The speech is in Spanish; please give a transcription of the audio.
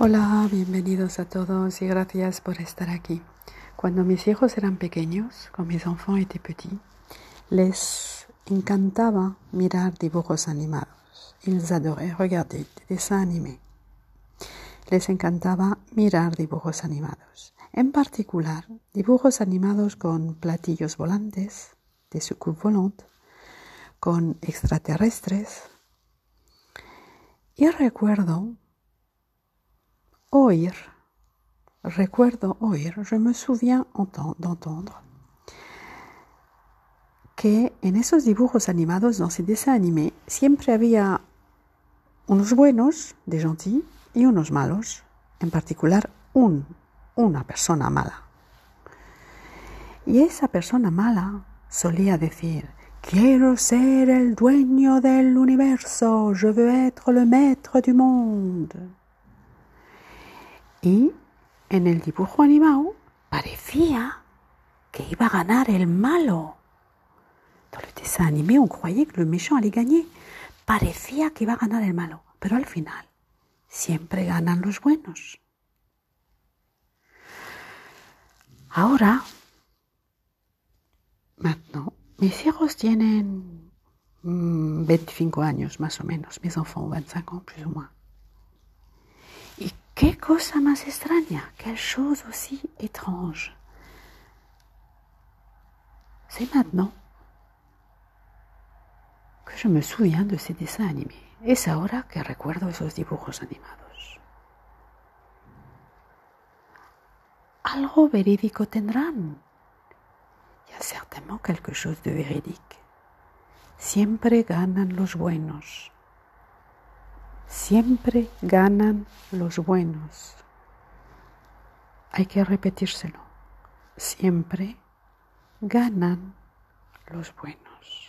Hola, bienvenidos a todos y gracias por estar aquí. Cuando mis hijos eran pequeños, quand mes enfants étaient petits, les encantaba mirar dibujos animados. Ils adoraient regarder des dessins animés. Les encantaba mirar dibujos animados. En particular, dibujos animados con platillos volantes, des soucoupes volantes, con extraterrestres. Y recuerdo oír, recuerdo oír, je me souviens d'entendre que en esos dibujos animados, dans ces dessins animés, siempre había unos buenos, des gentils, y unos malos, en particular un, una persona mala. Y esa persona mala solía decir, quiero ser el dueño del universo, je veux être le maître du monde. Y en el dibujo animado parecía que iba a ganar el malo. Dans le dessin animé, on croyait que le méchant allait gagner. Parecía que iba a ganar el malo, pero al final siempre ganan los buenos. Ahora, maintenant, mis hijos tienen 25 años más o menos, mis enfants 25 ans plus ou moins. Qué cosa más extraña, quelle chose aussi étrange? C'est maintenant que je me souviens de ces dessins animés. Es ahora que recuerdo esos dibujos animados. Algo verídico tendrán. Il y a certainement quelque chose de véridique. Siempre ganan los buenos. Siempre ganan los buenos. Hay que repetírselo. Siempre ganan los buenos.